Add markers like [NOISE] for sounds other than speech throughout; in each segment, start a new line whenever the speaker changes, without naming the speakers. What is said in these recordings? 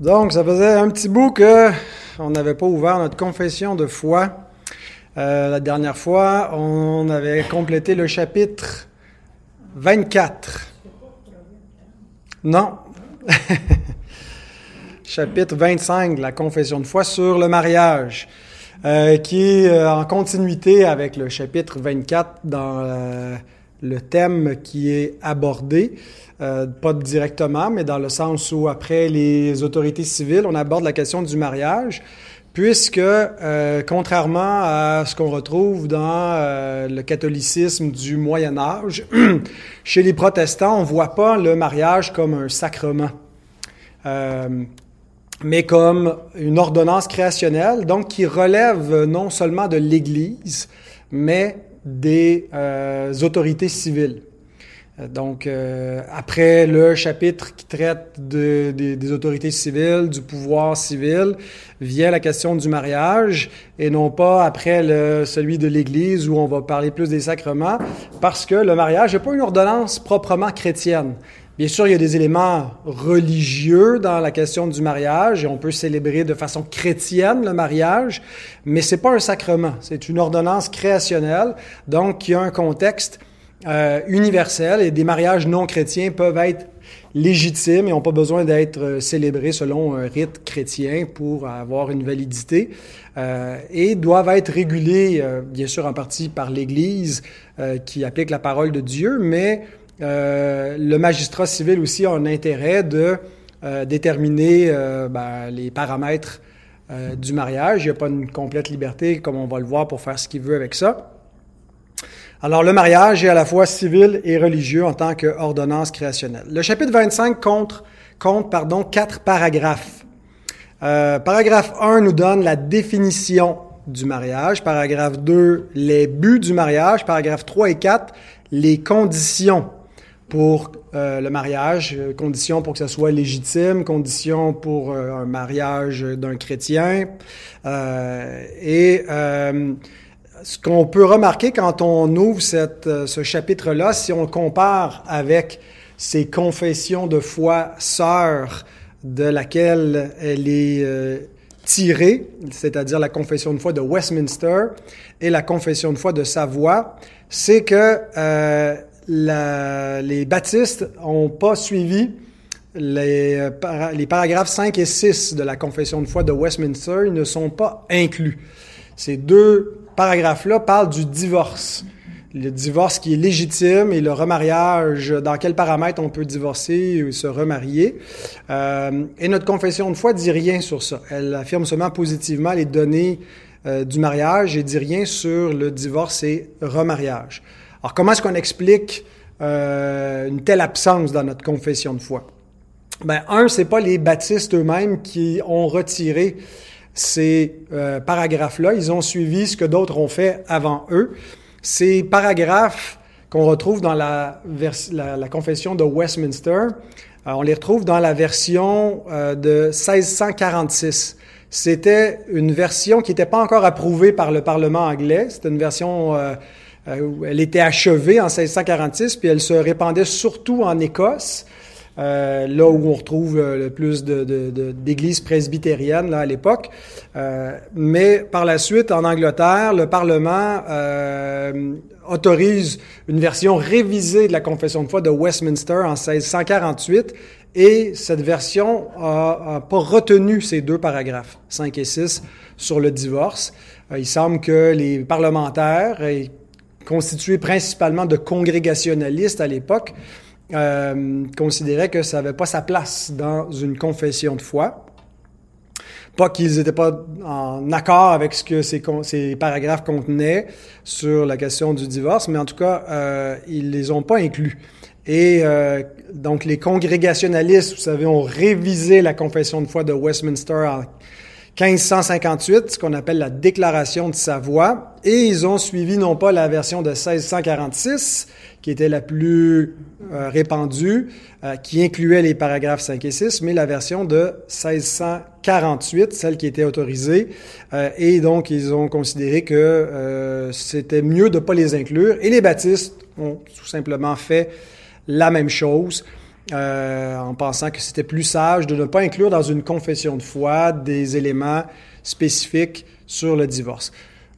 Donc, ça faisait un petit bout que on n'avait pas ouvert notre confession de foi. Euh, la dernière fois, on avait complété le chapitre 24. Non. [LAUGHS] chapitre 25 de la confession de foi sur le mariage, euh, qui est euh, en continuité avec le chapitre 24 dans le thème qui est abordé. Euh, pas directement, mais dans le sens où après les autorités civiles, on aborde la question du mariage, puisque euh, contrairement à ce qu'on retrouve dans euh, le catholicisme du Moyen Âge, [CLEARS THROAT] chez les protestants, on voit pas le mariage comme un sacrement. Euh, mais comme une ordonnance créationnelle, donc qui relève non seulement de l'Église, mais des euh, autorités civiles. Donc, euh, après le chapitre qui traite de, de, des autorités civiles, du pouvoir civil, vient la question du mariage, et non pas après le, celui de l'Église où on va parler plus des sacrements, parce que le mariage n'est pas une ordonnance proprement chrétienne. Bien sûr, il y a des éléments religieux dans la question du mariage, et on peut célébrer de façon chrétienne le mariage, mais c'est pas un sacrement, c'est une ordonnance créationnelle, donc qui a un contexte euh, universel et des mariages non chrétiens peuvent être légitimes et n'ont pas besoin d'être euh, célébrés selon un rite chrétien pour avoir une validité euh, et doivent être régulés, euh, bien sûr, en partie par l'Église qui applique la parole de Dieu, mais le magistrat civil aussi a un intérêt de déterminer ben, les paramètres du mariage. Il n'y a pas une complète liberté, comme on va le voir, pour faire ce qu'il veut avec ça. Alors, le mariage est à la fois civil et religieux en tant qu'ordonnance créationnelle. Le chapitre 25 compte, compte pardon, quatre paragraphes. Euh, paragraphe 1 nous donne la définition du mariage. Paragraphe 2, les buts du mariage. Paragraphe 3 et 4, les conditions pour euh, le mariage, conditions pour que ça soit légitime, conditions pour euh, un mariage d'un chrétien. Euh, et ce qu'on peut remarquer quand on ouvre cette, ce chapitre-là, si on compare avec ces confessions de foi sœurs de laquelle elle est euh, tirée, c'est-à-dire la confession de foi de Westminster et la confession de foi de Savoie, c'est que euh, les baptistes n'ont pas suivi les, les paragraphes 5 et 6 de la confession de foi de Westminster, ils ne sont pas inclus. Ces deux paragraphe-là parle du divorce. Le divorce qui est légitime et le remariage, dans quels paramètres on peut divorcer ou se remarier. Euh, et notre confession de foi dit rien sur ça. Elle affirme seulement positivement les données euh, du mariage et dit rien sur le divorce et remariage. Alors comment est-ce qu'on explique euh, une telle absence dans notre confession de foi? Ben, un, c'est pas les baptistes eux-mêmes qui ont retiré ces euh, paragraphes-là. Ils ont suivi ce que d'autres ont fait avant eux. Ces paragraphes qu'on retrouve dans la, la, la, confession de Westminster, euh, on les retrouve dans la version euh, de 1646. C'était une version qui n'était pas encore approuvée par le Parlement anglais. C'était une version euh, elle était achevée en 1646, puis elle se répandait surtout en Écosse. Euh, là où on retrouve euh, le plus d'églises de, de, presbytériennes là, à l'époque. Euh, mais par la suite, en Angleterre, le Parlement euh, autorise une version révisée de la Confession de foi de Westminster en 1648 et cette version a, pas retenu ces deux paragraphes, 5 et 6, sur le divorce. il semble que les parlementaires, constitués principalement de congrégationalistes à l'époque, euh, considéraient que ça n'avait pas sa place dans une confession de foi. Pas qu'ils n'étaient pas en accord avec ce que ces, ces, paragraphes contenaient sur la question du divorce, mais en tout cas, euh, ils les ont pas inclus. Et euh, donc, les congrégationalistes, vous savez, ont révisé la confession de foi de Westminster en 1558, ce qu'on appelle la Déclaration de Savoie, et ils ont suivi non pas la version de 1646, qui était la plus euh, répandue, euh, qui incluait les paragraphes 5 et 6, mais la version de 1648, celle qui était autorisée. Euh, et donc, ils ont considéré que c'était mieux de ne pas les inclure. Et les baptistes ont tout simplement fait la même chose. En pensant que c'était plus sage de ne pas inclure dans une confession de foi des éléments spécifiques sur le divorce.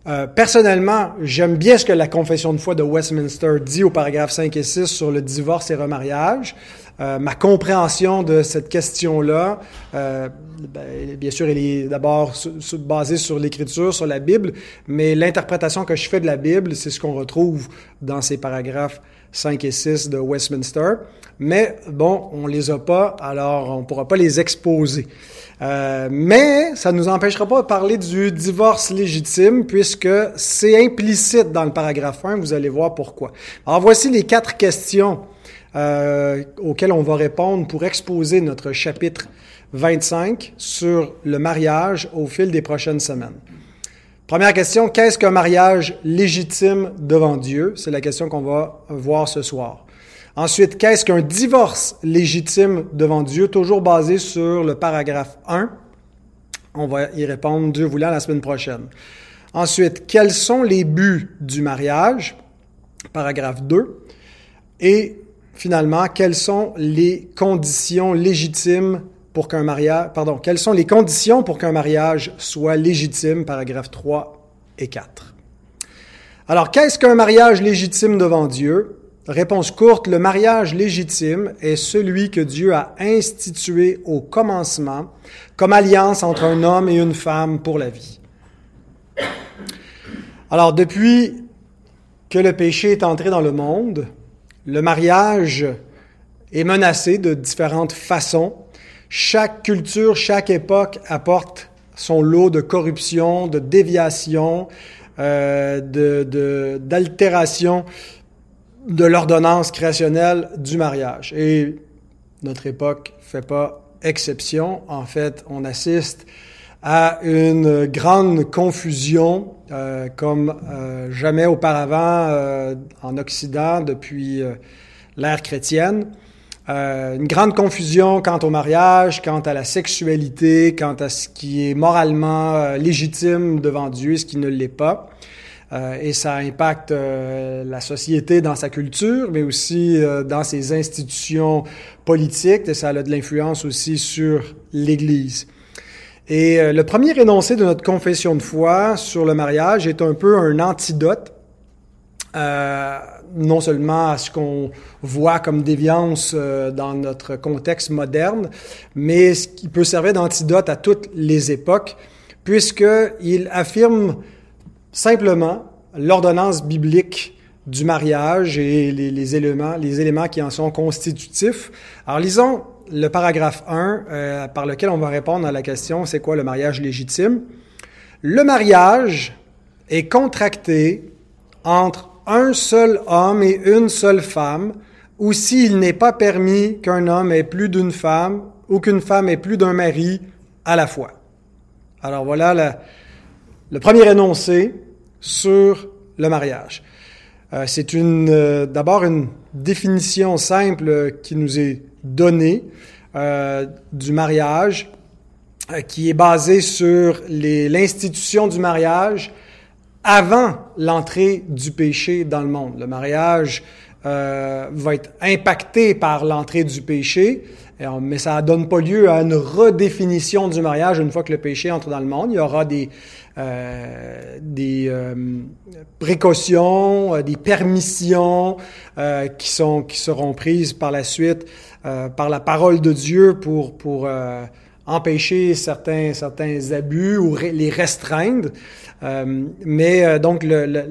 Euh, personnellement, j'aime bien ce que la confession de foi de Westminster dit au paragraphe 5 et 6 sur le divorce et remariage. Euh, ma compréhension de cette question-là, euh, ben, bien sûr, elle est d'abord basée sur l'Écriture, sur la Bible, mais l'interprétation que je fais de la Bible, c'est ce qu'on retrouve dans ces paragraphes 5 et 6 de Westminster. Mais bon, on les a pas, alors on pourra pas les exposer. Euh, mais ça ne nous empêchera pas de parler du divorce légitime puisque c'est implicite dans le paragraphe 1, vous allez voir pourquoi. Alors voici les quatre questions euh, auxquelles on va répondre pour exposer notre chapitre 25 sur le mariage au fil des prochaines semaines. Première question, qu'est-ce qu'un mariage légitime devant Dieu? C'est la question qu'on va voir ce soir. Ensuite, qu'est-ce qu'un divorce légitime devant Dieu, toujours basé sur le paragraphe 1? On va y répondre, Dieu voulant, la semaine prochaine. Ensuite, quels sont les buts du mariage? Paragraphe 2. Et finalement, quelles sont les conditions légitimes pour qu'un mariage, pardon, quelles sont les conditions pour qu'un mariage soit légitime? Paragraphe 3 et 4. Alors, qu'est-ce qu'un mariage légitime devant Dieu? Réponse courte, le mariage légitime est celui que Dieu a institué au commencement comme alliance entre un homme et une femme pour la vie. Alors depuis que le péché est entré dans le monde, le mariage est menacé de différentes façons. Chaque culture, chaque époque apporte son lot de corruption, de déviation, euh, d'altération de l'ordonnance créationnelle du mariage. Et notre époque fait pas exception. En fait, on assiste à une grande confusion euh, comme euh, jamais auparavant en Occident depuis l'ère chrétienne. Une grande confusion quant au mariage, quant à la sexualité, quant à ce qui est moralement légitime devant Dieu, ce qui ne l'est pas. Euh, et ça impacte euh, la société dans sa culture, mais aussi euh, dans ses institutions politiques, et ça a de l'influence aussi sur l'Église. Et le premier énoncé de notre confession de foi sur le mariage est un peu un antidote, non seulement à ce qu'on voit comme déviance dans notre contexte moderne, mais ce qui peut servir d'antidote à toutes les époques, puisqu'il affirme simplement l'ordonnance biblique du mariage et les, éléments, les éléments qui en sont constitutifs. Alors lisons le paragraphe 1 euh, par lequel on va répondre à la question c'est quoi le mariage légitime? Le mariage est contracté entre un seul homme et une seule femme, ou s'il n'est pas permis qu'un homme ait plus d'une femme ou qu'une femme ait plus d'un mari à la fois. Alors voilà le premier énoncé sur le mariage. Euh, c'est une euh, d'abord une définition simple qui nous est donnée euh, du mariage, qui est basée sur l'institution du mariage avant l'entrée du péché dans le monde. Le mariage va être impacté par l'entrée du péché, mais ça ne donne pas lieu à une redéfinition du mariage une fois que le péché entre dans le monde. Il y aura des, euh, des euh, précautions, euh, des permissions qui, sont, qui seront prises par la suite par la parole de Dieu pour, pour empêcher certains, certains abus ou les restreindre. mais donc le, le,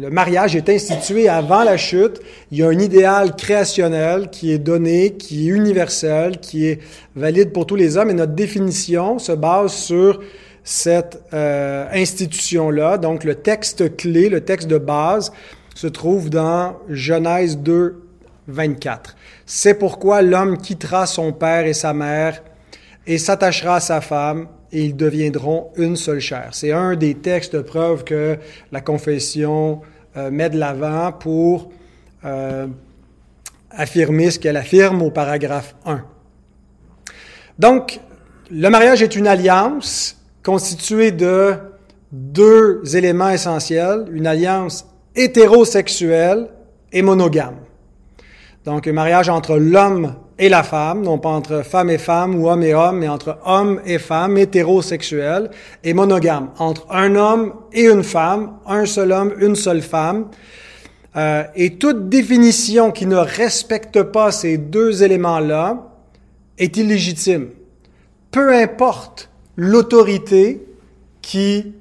le, mariage est institué avant la chute. Il y a un idéal créationnel qui est donné, qui est universel, qui est valide pour tous les hommes. Et notre définition se base sur cette euh, institution-là. Donc le texte clé, le texte de base, se trouve dans Genèse 2, 24. C'est pourquoi l'homme quittera son père et sa mère et s'attachera à sa femme et ils deviendront une seule chair. C'est un des textes de preuve que la confession euh, met de l'avant pour euh, affirmer ce qu'elle affirme au paragraphe 1. Donc, le mariage est une alliance constitué de deux éléments essentiels, une alliance hétérosexuelle et monogame. Donc un mariage entre l'homme et la femme, non pas entre femme et femme ou homme et homme, mais entre homme et femme, hétérosexuel et monogame, entre un homme et une femme, un seul homme, une seule femme. Euh, et toute définition qui ne respecte pas ces deux éléments-là est illégitime. Peu importe l'autorité qui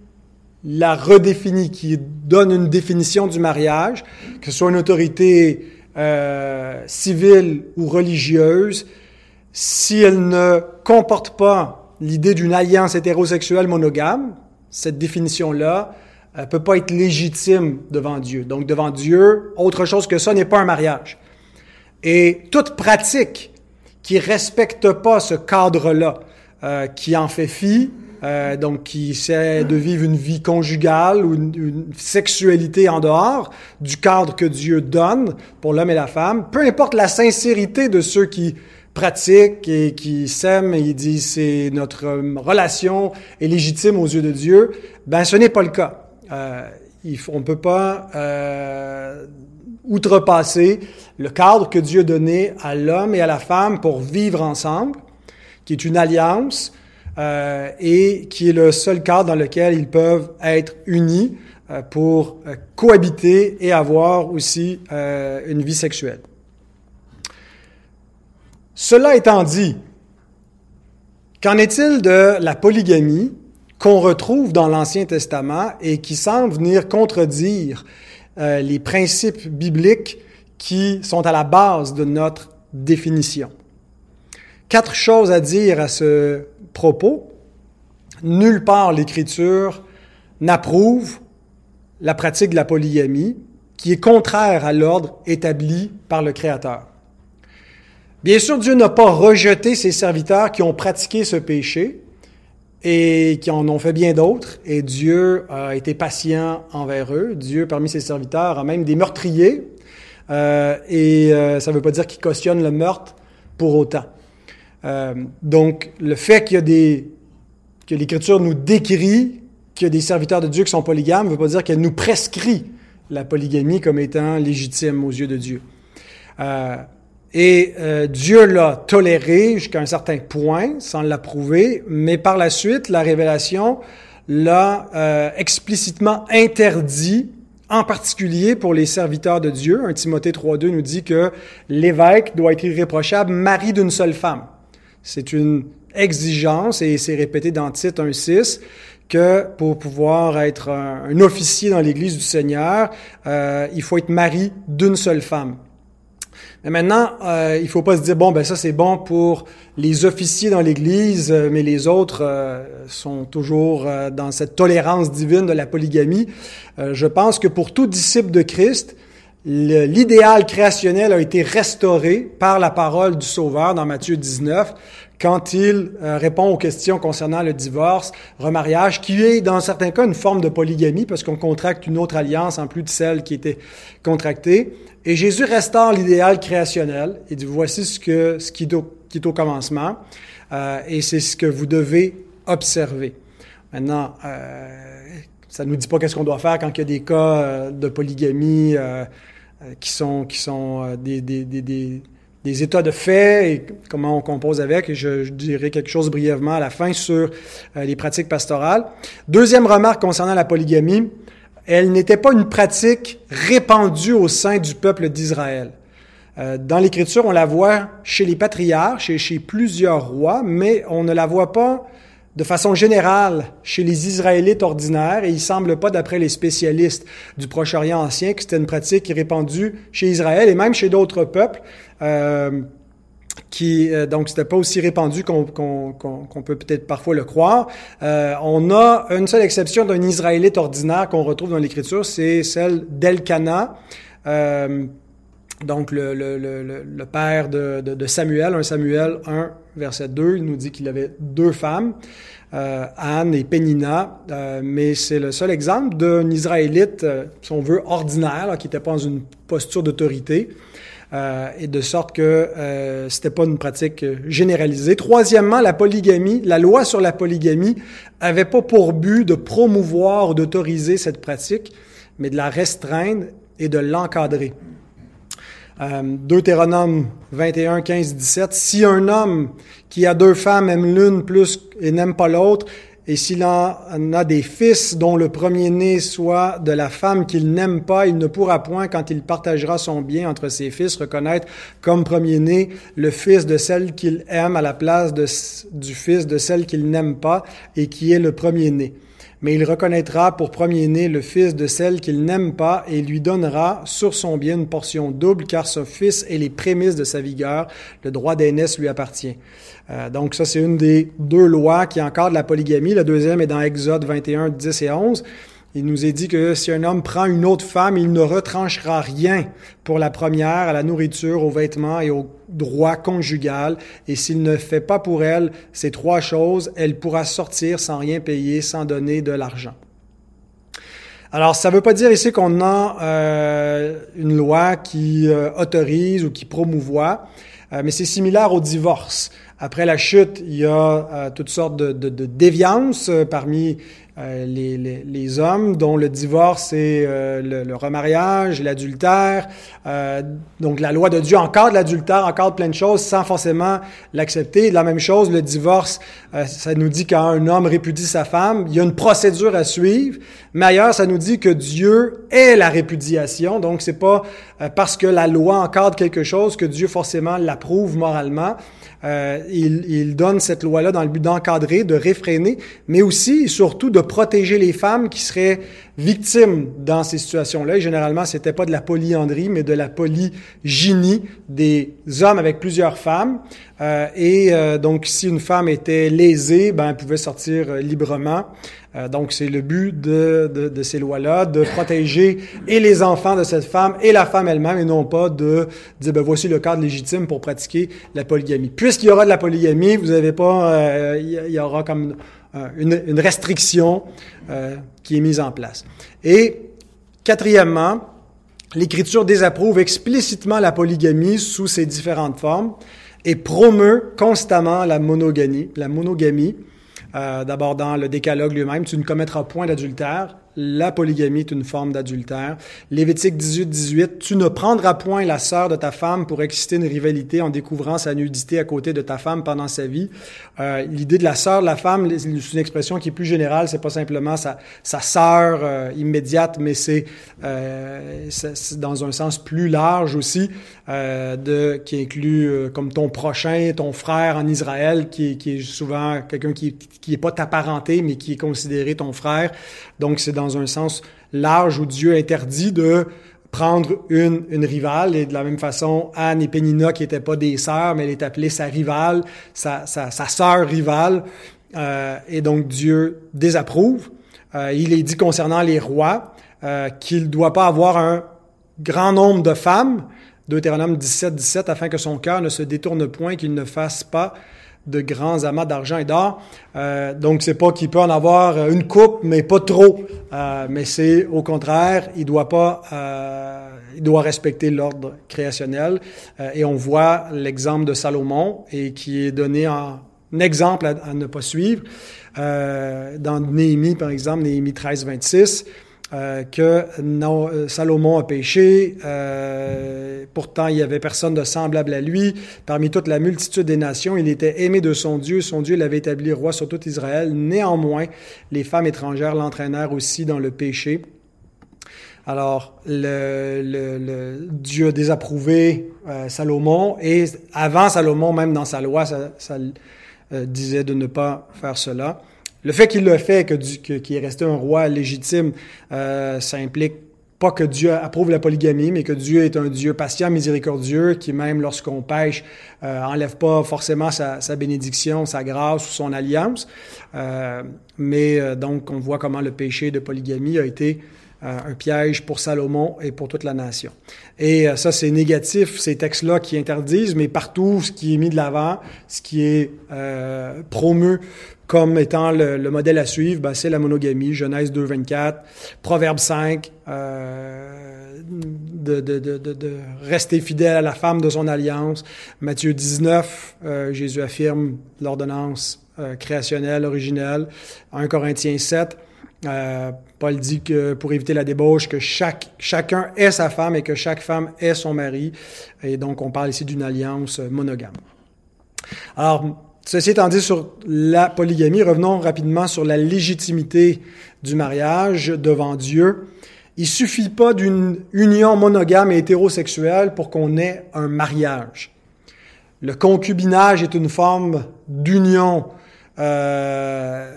la redéfinit, qui donne une définition du mariage, que ce soit une autorité euh, civile ou religieuse, si elle ne comporte pas l'idée d'une alliance hétérosexuelle monogame, cette définition-là ne peut pas être légitime devant Dieu. Donc devant Dieu, autre chose que ça n'est pas un mariage. Et toute pratique qui respecte pas ce cadre-là, euh, qui en fait fi, euh, donc qui essaie de vivre une vie conjugale ou une, sexualité en dehors du cadre que Dieu donne pour l'homme et la femme, peu importe la sincérité de ceux qui pratiquent et qui s'aiment et ils disent c'est notre relation est légitime aux yeux de Dieu, ben ce n'est pas le cas. Euh, il faut, on peut pas euh, outrepasser le cadre que Dieu a donné à l'homme et à la femme pour vivre ensemble, qui est une alliance euh, et qui est le seul cadre dans lequel ils peuvent être unis euh, pour euh, cohabiter et avoir aussi une vie sexuelle. Cela étant dit, qu'en est-il de la polygamie qu'on retrouve dans l'Ancien Testament et qui semble venir contredire les principes bibliques qui sont à la base de notre définition? Quatre choses à dire à ce propos. Nulle part l'Écriture n'approuve la pratique de la polygamie, qui est contraire à l'ordre établi par le Créateur. Bien sûr, Dieu n'a pas rejeté ses serviteurs qui ont pratiqué ce péché et qui en ont fait bien d'autres, et Dieu a été patient envers eux. Dieu, parmi ses serviteurs, a même des meurtriers, euh, et euh, ça ne veut pas dire qu'il cautionne le meurtre pour autant. Euh, donc, le fait qu'il y a des, que l'Écriture nous décrit qu'il y a des serviteurs de Dieu qui sont polygames ne veut pas dire qu'elle nous prescrit la polygamie comme étant légitime aux yeux de Dieu. Euh, et euh, Dieu l'a toléré jusqu'à un certain point, sans l'approuver, mais par la suite, la révélation l'a euh, explicitement interdit, en particulier pour les serviteurs de Dieu. Un Timothée 3.2 nous dit que l'évêque doit être irréprochable, mari d'une seule femme. C'est une exigence, et c'est répété dans Tite 1.6, que pour pouvoir être un, officier dans l'Église du Seigneur, euh, il faut être mari d'une seule femme. Mais maintenant, euh, il faut pas se dire bon ben ça c'est bon pour les officiers dans l'Église, euh, mais les autres euh, sont toujours euh, dans cette tolérance divine de la polygamie. je pense que pour tout disciple de Christ, l'idéal créationnel a été restauré par la parole du Sauveur dans Matthieu 19 quand il euh, répond aux questions concernant le divorce, remariage, qui est dans certains cas une forme de polygamie parce qu'on contracte une autre alliance en plus de celle qui était contractée. Et Jésus restaure l'idéal créationnel et dit voici ce que ce qui est au, qui est au commencement euh, et c'est ce que vous devez observer. Maintenant, euh, ça nous dit pas qu'est-ce qu'on doit faire quand il y a des cas euh, de polygamie euh, euh, qui sont, qui sont des, des, des, des, états de fait et comment on compose avec. Et je, je, dirai quelque chose brièvement à la fin sur les pratiques pastorales. Deuxième remarque concernant la polygamie, elle n'était pas une pratique répandue au sein du peuple d'Israël. Dans l'Écriture, on la voit chez les patriarches et chez plusieurs rois, mais on ne la voit pas de façon générale chez les Israélites ordinaires, et il semble pas, d'après les spécialistes du Proche-Orient ancien, que c'était une pratique répandue chez Israël et même chez d'autres peuples, euh, qui euh, donc c'était pas aussi répandu qu'on peut peut-être parfois le croire. Euh, on a une seule exception d'un Israélite ordinaire qu'on retrouve dans l'Écriture, c'est celle d'Elkana. Euh, donc, le, le, le, le père de, de, de, Samuel, un Samuel 1, verset 2, il nous dit qu'il avait deux femmes, euh, Anne et Pénina, euh, mais c'est le seul exemple d'un Israélite, euh, si on veut, ordinaire, là, qui n'était pas dans une posture d'autorité, euh, et de sorte que euh, c'était pas une pratique généralisée. Troisièmement, la polygamie, la loi sur la polygamie avait pas pour but de promouvoir ou d'autoriser cette pratique, mais de la restreindre et de l'encadrer. Euh, Deutéronome 21, 15, 17. Si un homme qui a deux femmes aime l'une plus et n'aime pas l'autre, et s'il en a des fils dont le premier-né soit de la femme qu'il n'aime pas, il ne pourra point, quand il partagera son bien entre ses fils, reconnaître comme premier-né le fils de celle qu'il aime à la place du fils de celle qu'il n'aime pas et qui est le premier-né mais il reconnaîtra pour premier-né le fils de celle qu'il n'aime pas et lui donnera sur son bien une portion double, car ce fils est les prémices de sa vigueur. Le droit d'aînesse lui appartient. Euh, donc ça, c'est une des deux lois qui encadrent la polygamie. La deuxième est dans Exode 21, 10 et 11. Il nous est dit que si un homme prend une autre femme, il ne retranchera rien pour la première, à la nourriture, aux vêtements et au droit conjugal. Et s'il ne fait pas pour elle ces trois choses, elle pourra sortir sans rien payer, sans donner de l'argent. Alors, ça ne veut pas dire ici qu'on a euh, une loi qui euh, autorise ou qui promouvoit, euh, mais c'est similaire au divorce. Après la chute, il y a toutes sortes de, de, de déviances parmi euh, les, les, les, hommes dont le divorce est euh, le, le, remariage, l'adultère. Euh, donc la loi de Dieu encadre l'adultère, encadre plein de choses sans forcément l'accepter. La même chose, le divorce, ça nous dit quand un homme répudie sa femme, il y a une procédure à suivre. Mais ailleurs, ça nous dit que Dieu est la répudiation. Donc c'est pas parce que la loi encadre quelque chose que Dieu forcément l'approuve moralement. Euh, il, il, donne cette loi-là dans le but d'encadrer, de réfréner, mais aussi et surtout de protéger les femmes qui seraient victimes dans ces situations-là. Et généralement, c'était pas de la polyandrie, mais de la polygynie, des hommes avec plusieurs femmes. Euh, et euh, donc, si une femme était lésée, ben, elle pouvait sortir librement. Euh, donc, c'est le but de, de, de ces lois-là, de protéger et les enfants de cette femme et la femme elle-même, et non pas de dire, ben, voici le cadre légitime pour pratiquer la polygamie. Puisqu'il y aura de la polygamie, vous n'avez pas, euh, il y aura comme euh, une, une restriction qui est mise en place. Et quatrièmement, l'Écriture désapprouve explicitement la polygamie sous ses différentes formes et promeut constamment la monogamie, la monogamie euh, d'abord, dans le décalogue lui-même, tu ne commettras point d'adultère. La polygamie est une forme d'adultère. Lévitique 18, 18, tu ne prendras point la sœur de ta femme pour exciter une rivalité en découvrant sa nudité à côté de ta femme pendant sa vie. Euh, L'idée de la sœur de la femme, c'est une expression qui est plus générale. C'est pas simplement sa, sœur euh, immédiate, mais c'est euh, dans un sens plus large aussi, euh, de, qui inclut euh, comme ton prochain, ton frère en Israël, qui, qui est souvent quelqu'un qui, qui est pas ta parenté, mais qui est considéré ton frère. Donc c'est dans un sens large où Dieu interdit de prendre une, une rivale. Et de la même façon, Anne et Pénina, qui n'étaient pas des sœurs, mais elle est appelée sa rivale, sa, sa, sœur rivale. Euh, et donc Dieu désapprouve. Euh, il est dit concernant les rois euh, qu'il ne doit pas avoir un grand nombre de femmes, Deutéronome 17, 17, afin que son cœur ne se détourne point, qu'il ne fasse pas de grands amas d'argent et d'or. Euh, donc, c'est pas qu'il peut en avoir une coupe, mais pas trop. Euh, mais c'est au contraire, il doit pas, euh, il doit respecter l'ordre créationnel. Euh, et on voit l'exemple de Salomon et qui est donné en exemple à, à ne pas suivre. Euh, dans Néhémie, par exemple, Néhémie 13, 26. Euh, que non, euh, Salomon a péché, euh, pourtant il y avait personne de semblable à lui. Parmi toute la multitude des nations, il était aimé de son Dieu, son Dieu l'avait établi roi sur tout Israël. Néanmoins, les femmes étrangères l'entraînèrent aussi dans le péché. Alors, le, le, le Dieu a désapprouvé euh, Salomon et avant Salomon, même dans sa loi, ça, ça disait de ne pas faire cela. Le fait qu'il le fait, qu'il est resté un roi légitime, euh, ça implique pas que Dieu approuve la polygamie, mais que Dieu est un Dieu patient, miséricordieux, qui même lorsqu'on pêche, euh, enlève pas forcément sa, bénédiction, sa grâce ou son alliance. Euh, mais euh, donc, on voit comment le péché de polygamie a été un piège pour Salomon et pour toute la nation. Et ça, c'est négatif, ces textes-là qui interdisent, mais partout, ce qui est mis de l'avant, ce qui est euh, promu comme étant le, le, modèle à suivre, ben, c'est la monogamie, Genèse 2, 24, Proverbe 5, euh, de, de, de, de, rester fidèle à la femme de son alliance, Matthieu 19, euh, Jésus affirme l'ordonnance euh, créationnelle, originelle, 1 Corinthiens 7, Euh, Paul dit que pour éviter la débauche, que chaque, chacun est sa femme et que chaque femme est son mari. Et donc, on parle ici d'une alliance monogame. Alors, ceci étant dit sur la polygamie, revenons rapidement sur la légitimité du mariage devant Dieu. Il suffit pas d'une union monogame et hétérosexuelle pour qu'on ait un mariage. Le concubinage est une forme d'union euh,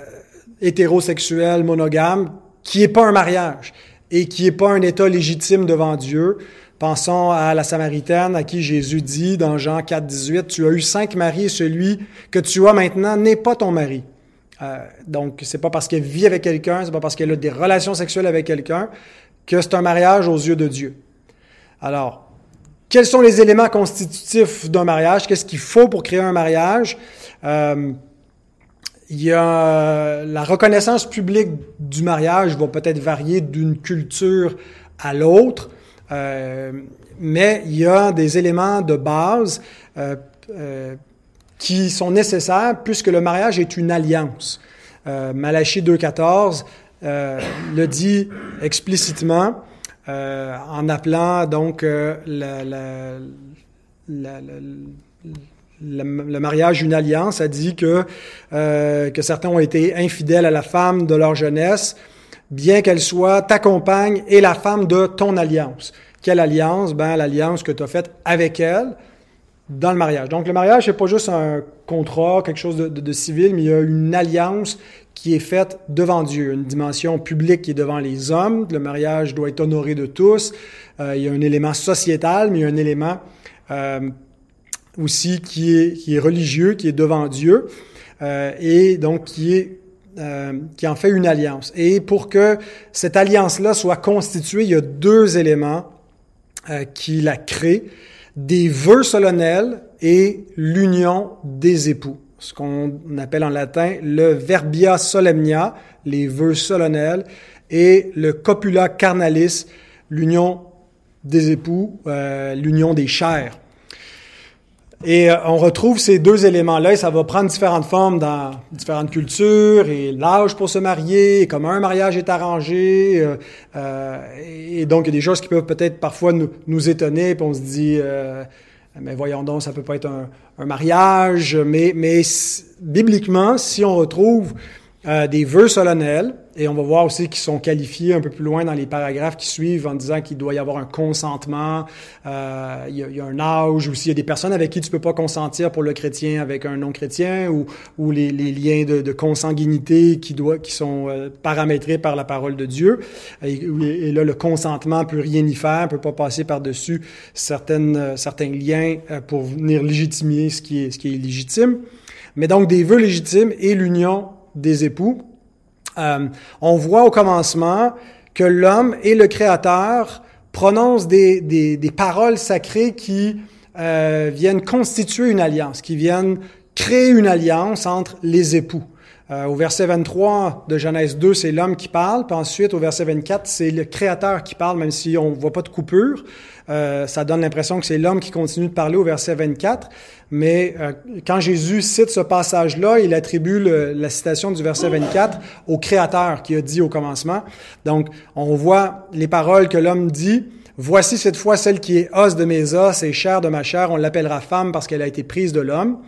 hétérosexuelle monogame qui n'est pas un mariage et qui n'est pas un état légitime devant Dieu. Pensons à la Samaritaine à qui Jésus dit dans Jean 4, 18, Tu as eu cinq maris et celui que tu as maintenant n'est pas ton mari. Euh, donc, c'est pas parce qu'elle vit avec quelqu'un, c'est pas parce qu'elle a des relations sexuelles avec quelqu'un que c'est un mariage aux yeux de Dieu. Alors, quels sont les éléments constitutifs d'un mariage? Qu'est-ce qu'il faut pour créer un mariage? Euh, il y a la reconnaissance publique du mariage va peut-être varier d'une culture à l'autre, euh, mais il y a des éléments de base euh, euh, qui sont nécessaires puisque le mariage est une alliance. Euh, Malachie 2.14 euh, le dit explicitement euh, en appelant donc euh, le mariage une alliance. Ça dit que, euh, que certains ont été infidèles à la femme de leur jeunesse, bien qu'elle soit ta compagne et la femme de ton alliance. Quelle alliance? Ben, l'alliance que tu as faite avec elle dans le mariage. Donc, le mariage, c'est pas juste un contrat, quelque chose de, de, de, civil, mais il y a une alliance qui est faite devant Dieu, une dimension publique qui est devant les hommes. Le mariage doit être honoré de tous. Euh, il y a un élément sociétal, mais il y a un élément euh, aussi qui est, qui est religieux, qui est devant Dieu, euh, et donc qui est euh, qui en fait une alliance. Et pour que cette alliance-là soit constituée, il y a deux éléments euh, qui la créent des vœux solennels et l'union des époux. Ce qu'on appelle en latin le verbia solemnia, les vœux solennels, et le copula carnalis, l'union des époux, euh, l'union des chairs. Et euh, on retrouve ces deux éléments-là et ça va prendre différentes formes dans différentes cultures et l'âge pour se marier, et comment un mariage est arrangé. Euh, euh, et donc, il y a des choses qui peuvent peut-être parfois nous, nous étonner, puis on se dit, euh, mais voyons donc, ça peut pas être un, un mariage. Mais, mais bibliquement, si on retrouve euh, des vœux solennels, et on va voir aussi qu'ils sont qualifiés un peu plus loin dans les paragraphes qui suivent en disant qu'il doit y avoir un consentement, euh, il, y a, il, y a, un âge, ou s'il y a des personnes avec qui tu peux pas consentir pour le chrétien avec un non-chrétien, ou, ou les, les liens de, de, consanguinité qui, doit, qui sont euh, paramétrés par la parole de Dieu. Et, et, là, le consentement peut rien y faire, peut pas passer par-dessus euh, certains liens euh, pour venir légitimer ce qui est, ce qui est légitime. Mais donc, des vœux légitimes et l'union des époux. Euh, on voit au commencement que l'homme et le Créateur prononcent des, des, paroles sacrées qui euh, viennent constituer une alliance, qui viennent créer une alliance entre les époux. Euh, au verset 23 de Genèse 2, c'est l'homme qui parle, puis ensuite au verset 24, c'est le Créateur qui parle, même si on ne voit pas de coupure. Euh, ça donne l'impression que c'est l'homme qui continue de parler au verset 24. Mais euh, quand Jésus cite ce passage-là, il attribue la citation du verset 24 au Créateur qui a dit au commencement. Donc, on voit les paroles que l'homme dit. Voici cette fois celle qui est os de mes os et chair de ma chair. On l'appellera femme parce qu'elle a été prise de l'homme.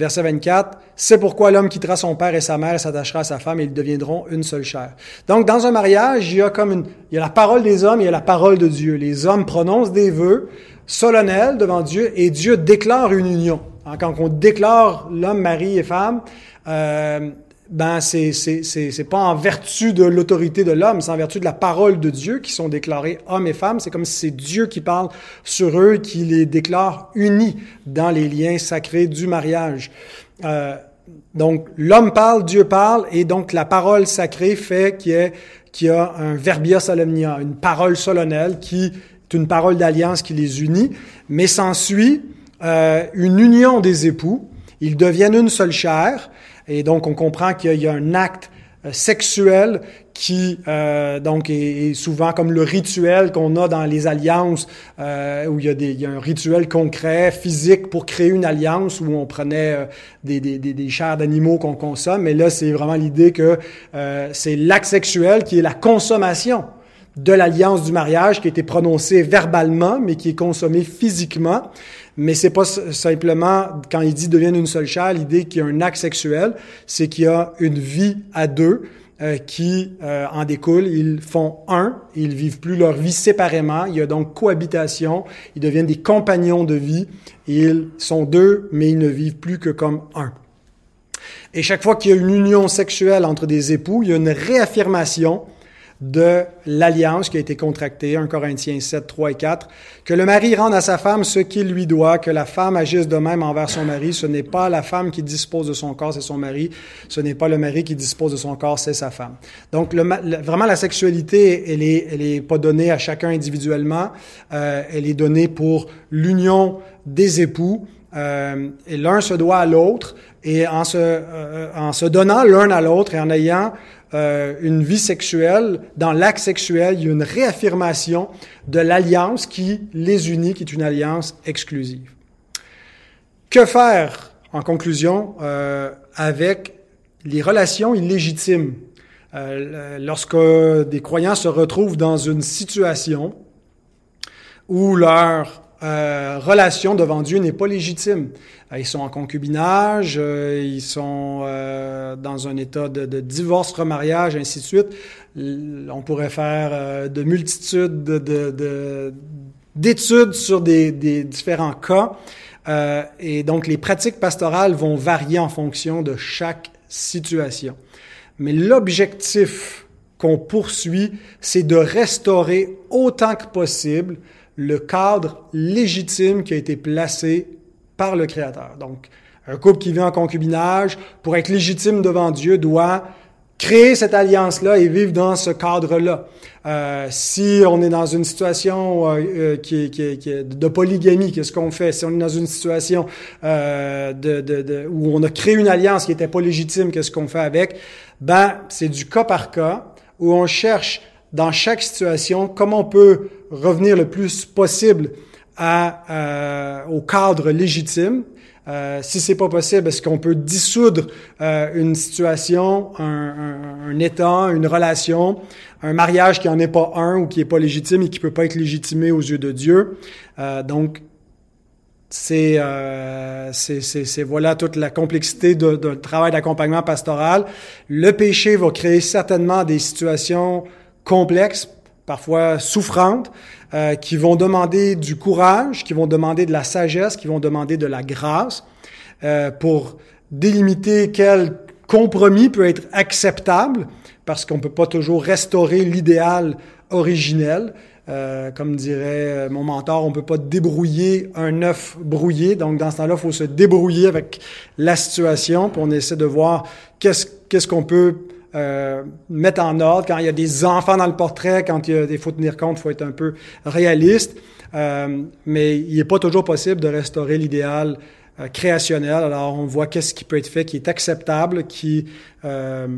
Verset 24, c'est pourquoi l'homme quittera son père et sa mère et s'attachera à sa femme et ils deviendront une seule chair. Donc, dans un mariage, il y a comme une, il y a la parole des hommes, il y a la parole de Dieu. Les hommes prononcent des vœux solennels devant Dieu et Dieu déclare une union. Quand on déclare l'homme, mari et femme, euh, ben c'est c'est pas en vertu de l'autorité de l'homme, c'est en vertu de la parole de Dieu qui sont déclarés hommes et femmes. C'est comme si c'est Dieu qui parle sur eux, qui les déclare unis dans les liens sacrés du mariage. Euh, donc l'homme parle, Dieu parle, et donc la parole sacrée fait qu'il y qu'il y a un verbia solemnia, une parole solennelle qui est une parole d'alliance qui les unit, mais s'ensuit euh, une union des époux. Ils deviennent une seule chair. Et donc, on comprend qu'il y a un acte euh, sexuel qui euh, donc est, souvent comme le rituel qu'on a dans les alliances euh, où il y, a des, un rituel concret physique pour créer une alliance où on prenait des, des, des, chairs d'animaux qu'on consomme. Mais là c'est vraiment l'idée que c'est l'acte sexuel qui est la consommation de l'alliance du mariage qui a été prononcée verbalement mais qui est consommée physiquement mais c'est pas simplement, quand il dit deviennent une seule chair, l'idée qu'il y a un acte sexuel, c'est qu'il y a une vie à deux euh, qui euh, en découle. Ils font un, ils vivent plus leur vie séparément. Il y a donc cohabitation. Ils deviennent des compagnons de vie. Ils sont deux, mais ils ne vivent plus que comme un. Et chaque fois qu'il y a une union sexuelle entre des époux, il y a une réaffirmation de l'alliance qui a été contractée, 1 Corinthiens 7, 3 et 4, que le mari rende à sa femme ce qu'il lui doit, que la femme agisse de même envers son mari. Ce n'est pas la femme qui dispose de son corps, c'est son mari. Ce n'est pas le mari qui dispose de son corps, c'est sa femme. Donc, vraiment, la sexualité, elle est, elle est pas donnée à chacun individuellement. Euh, elle est donnée pour l'union des époux. Euh, et l'un se doit à l'autre, et en se, euh, en se donnant l'un à l'autre et en ayant euh, une vie sexuelle, dans l'acte sexuel, il y a une réaffirmation de l'alliance qui les unit, qui est une alliance exclusive. Que faire, en conclusion, euh, avec les relations illégitimes? Euh, lorsque des croyants se retrouvent dans une situation où leur relation devant Dieu n'est pas légitime. Euh, ils sont en concubinage, euh, ils sont dans un état de, de, divorce, remariage, ainsi de suite. On pourrait faire de multitudes de, d'études sur des, des, différents cas. et donc, les pratiques pastorales vont varier en fonction de chaque situation. Mais l'objectif qu'on poursuit, c'est de restaurer autant que possible le cadre légitime qui a été placé par le Créateur. Donc, un couple qui vit en concubinage, pour être légitime devant Dieu, doit créer cette alliance-là et vivre dans ce cadre-là. Euh, si on est dans une situation euh, euh qui, qui, de polygamie, qu'est-ce qu'on fait? Si on est dans une situation de, où on a créé une alliance qui n'était pas légitime, qu'est-ce qu'on fait avec? Ben, c'est du cas par cas, où on cherche dans chaque situation, comment on peut revenir le plus possible à, euh, au cadre légitime. Euh, si c'est pas possible, est-ce qu'on peut dissoudre euh, une situation, un, un, un, état, une relation, un mariage qui en est pas un ou qui est pas légitime et qui peut pas être légitimé aux yeux de Dieu? Euh, donc c'est euh, c'est voilà toute la complexité de, de travail d'accompagnement pastoral. Le péché va créer certainement des situations complexes, parfois souffrantes, euh, qui vont demander du courage, qui vont demander de la sagesse, qui vont demander de la grâce euh, pour délimiter quel compromis peut être acceptable, parce qu'on peut pas toujours restaurer l'idéal originel. Euh, comme dirait mon mentor, on peut pas débrouiller un œuf brouillé. Donc, dans ce temps-là, il faut se débrouiller avec la situation, puis on essaie de voir qu'est-ce qu'on peut euh, mettre en ordre. Quand il y a des enfants dans le portrait, quand il, y a, il faut tenir compte, il faut être un peu réaliste. Euh, mais il n'est pas toujours possible de restaurer l'idéal euh, créationnel. Alors, on voit qu'est-ce qui peut être fait, qui est acceptable, qui euh,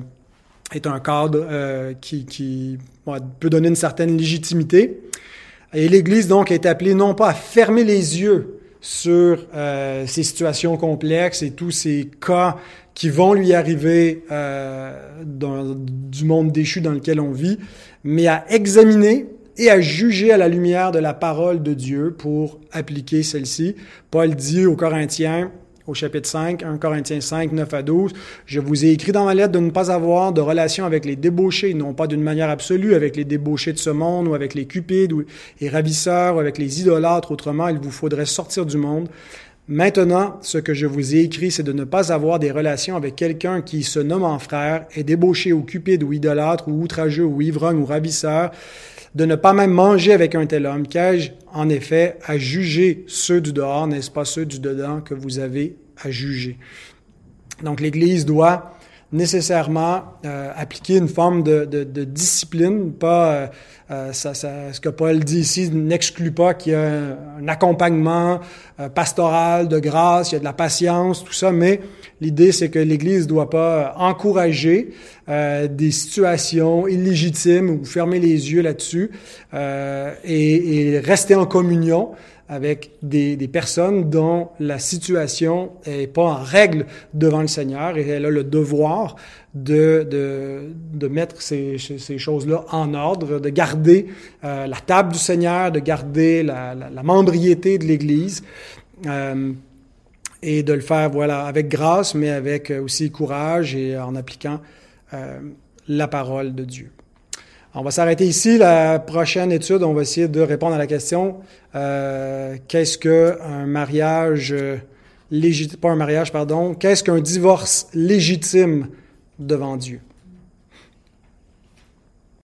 est un cadre euh, qui, qui peut donner une certaine légitimité. Et l'Église, donc, est appelée non pas à fermer les yeux sur euh, ces situations complexes et tous ces cas qui vont lui arriver euh, dans, du monde déchu dans lequel on vit, mais à examiner et à juger à la lumière de la parole de Dieu pour appliquer celle-ci. Paul dit aux Corinthiens, au chapitre 5, 1 Corinthiens 5, 9 à 12, Je vous ai écrit dans ma lettre de ne pas avoir de relation avec les débauchés, non pas d'une manière absolue avec les débauchés de ce monde ou avec les cupides ou les ravisseurs ou avec les idolâtres. Autrement, il vous faudrait sortir du monde. Maintenant, ce que je vous ai écrit, c'est de ne pas avoir des relations avec quelqu'un qui, se nomme en frère, est débauché ou cupide ou idolâtre ou outrageux ou ivrogne ou ravisseur, de ne pas même manger avec un tel homme, qu'ai-je en effet à juger ceux du dehors, n'est-ce pas ceux du dedans que vous avez à juger? Donc l'Église doit nécessairement appliquer une forme de, discipline, pas ça, ça, ce que Paul dit ici n'exclut pas qu'il y a un, accompagnement pastoral de grâce, il y a de la patience, tout ça, mais l'idée c'est que l'Église doit pas encourager des situations illégitimes ou fermer les yeux là-dessus et, et, rester en communion avec des, personnes dont la situation est pas en règle devant le Seigneur et elle a le devoir de, de, mettre ces, choses-là en ordre, de garder euh, la table du Seigneur, de garder la, la, la membriété de l'Église euh, et de le faire voilà avec grâce, mais avec aussi courage et en appliquant euh, la parole de Dieu. On va s'arrêter ici. La prochaine étude, on va essayer de répondre à la question euh, qu'est-ce qu'un mariage euh, légitime, pas un mariage, pardon, qu'est-ce qu'un divorce légitime devant Dieu?